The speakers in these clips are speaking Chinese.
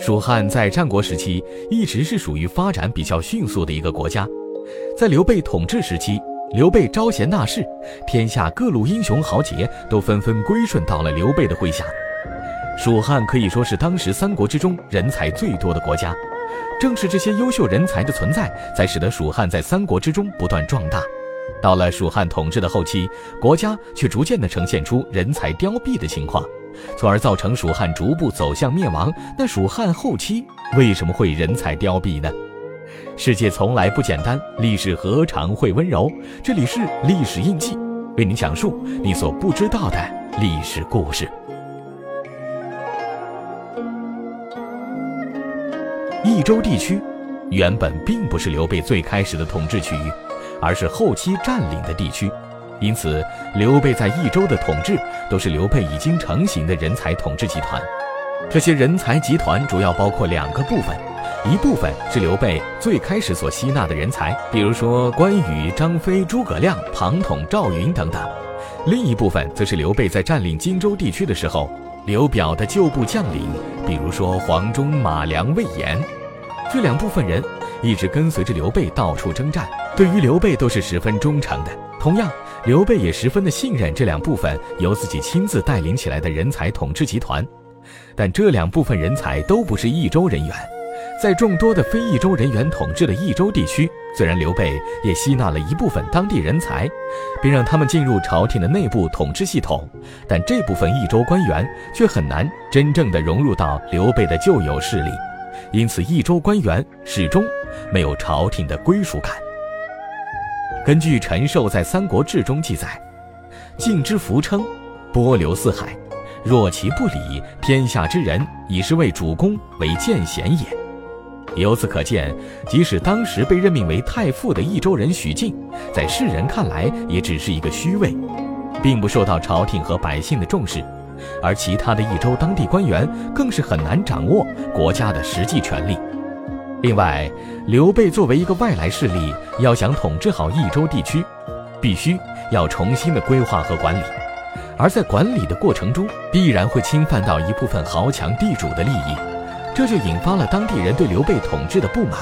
蜀汉在战国时期一直是属于发展比较迅速的一个国家，在刘备统治时期，刘备招贤纳士，天下各路英雄豪杰都纷纷归顺到了刘备的麾下。蜀汉可以说是当时三国之中人才最多的国家，正是这些优秀人才的存在，才使得蜀汉在三国之中不断壮大。到了蜀汉统治的后期，国家却逐渐的呈现出人才凋敝的情况。从而造成蜀汉逐步走向灭亡。那蜀汉后期为什么会人才凋敝呢？世界从来不简单，历史何尝会温柔？这里是历史印记，为您讲述你所不知道的历史故事。益州地区原本并不是刘备最开始的统治区域，而是后期占领的地区。因此，刘备在益州的统治都是刘备已经成型的人才统治集团。这些人才集团主要包括两个部分，一部分是刘备最开始所吸纳的人才，比如说关羽、张飞、诸葛亮、庞统、赵云等等；另一部分则是刘备在占领荆州地区的时候，刘表的旧部将领，比如说黄忠、马良、魏延。这两部分人一直跟随着刘备到处征战，对于刘备都是十分忠诚的。同样。刘备也十分的信任这两部分由自己亲自带领起来的人才统治集团，但这两部分人才都不是益州人员。在众多的非益州人员统治的益州地区，虽然刘备也吸纳了一部分当地人才，并让他们进入朝廷的内部统治系统，但这部分益州官员却很难真正的融入到刘备的旧有势力，因此益州官员始终没有朝廷的归属感。根据陈寿在《三国志》中记载，晋之福称，波流四海，若其不理，天下之人以是为主公，为见贤也。由此可见，即使当时被任命为太傅的益州人许靖，在世人看来也只是一个虚位，并不受到朝廷和百姓的重视。而其他的益州当地官员更是很难掌握国家的实际权力。另外，刘备作为一个外来势力，要想统治好益州地区，必须要重新的规划和管理，而在管理的过程中，必然会侵犯到一部分豪强地主的利益，这就引发了当地人对刘备统治的不满。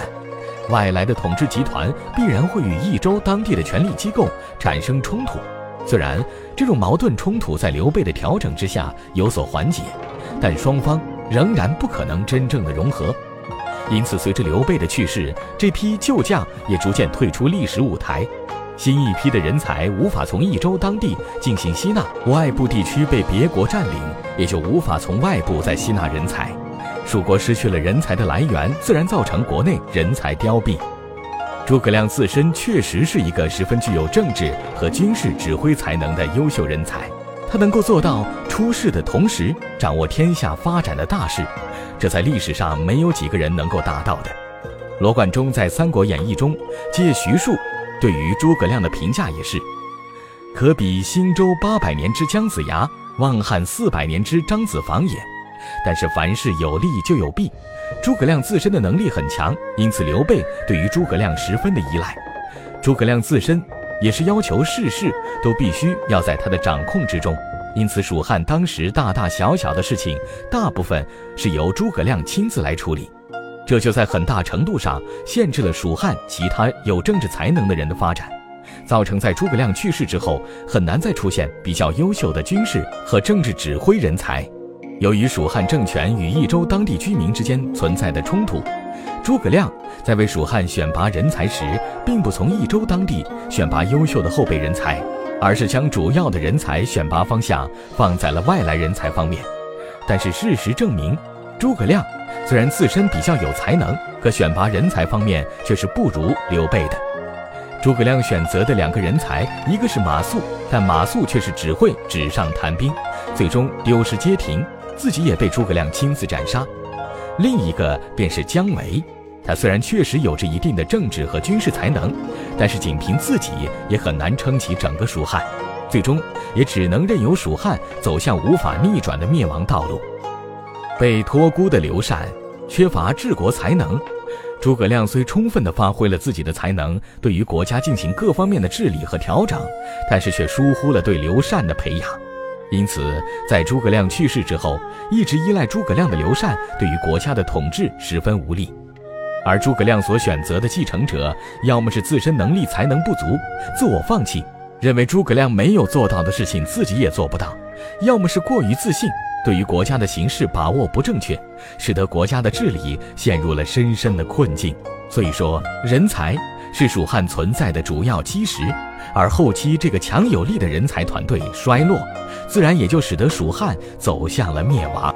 外来的统治集团必然会与益州当地的权力机构产生冲突，虽然这种矛盾冲突在刘备的调整之下有所缓解，但双方仍然不可能真正的融合。因此，随着刘备的去世，这批旧将也逐渐退出历史舞台，新一批的人才无法从益州当地进行吸纳，外部地区被别国占领，也就无法从外部再吸纳人才。蜀国失去了人才的来源，自然造成国内人才凋敝。诸葛亮自身确实是一个十分具有政治和军事指挥才能的优秀人才，他能够做到出世的同时掌握天下发展的大势。这在历史上没有几个人能够达到的。罗贯中在《三国演义》中借徐庶对于诸葛亮的评价也是：“可比兴周八百年之姜子牙，望汉四百年之张子房也。”但是凡事有利就有弊，诸葛亮自身的能力很强，因此刘备对于诸葛亮十分的依赖。诸葛亮自身也是要求事事都必须要在他的掌控之中。因此，蜀汉当时大大小小的事情，大部分是由诸葛亮亲自来处理，这就在很大程度上限制了蜀汉其他有政治才能的人的发展，造成在诸葛亮去世之后，很难再出现比较优秀的军事和政治指挥人才。由于蜀汉政权与益州当地居民之间存在的冲突，诸葛亮在为蜀汉选拔人才时，并不从益州当地选拔优秀的后备人才。而是将主要的人才选拔方向放在了外来人才方面，但是事实证明，诸葛亮虽然自身比较有才能，可选拔人才方面却是不如刘备的。诸葛亮选择的两个人才，一个是马谡，但马谡却是只会纸上谈兵，最终丢失街亭，自己也被诸葛亮亲自斩杀；另一个便是姜维。他虽然确实有着一定的政治和军事才能，但是仅凭自己也很难撑起整个蜀汉，最终也只能任由蜀汉走向无法逆转的灭亡道路。被托孤的刘禅缺乏治国才能，诸葛亮虽充分地发挥了自己的才能，对于国家进行各方面的治理和调整，但是却疏忽了对刘禅的培养。因此，在诸葛亮去世之后，一直依赖诸葛亮的刘禅对于国家的统治十分无力，而诸葛亮所选择的继承者，要么是自身能力才能不足，自我放弃，认为诸葛亮没有做到的事情自己也做不到；要么是过于自信，对于国家的形势把握不正确，使得国家的治理陷入了深深的困境。所以说，人才是蜀汉存在的主要基石，而后期这个强有力的人才团队衰落。自然也就使得蜀汉走向了灭亡。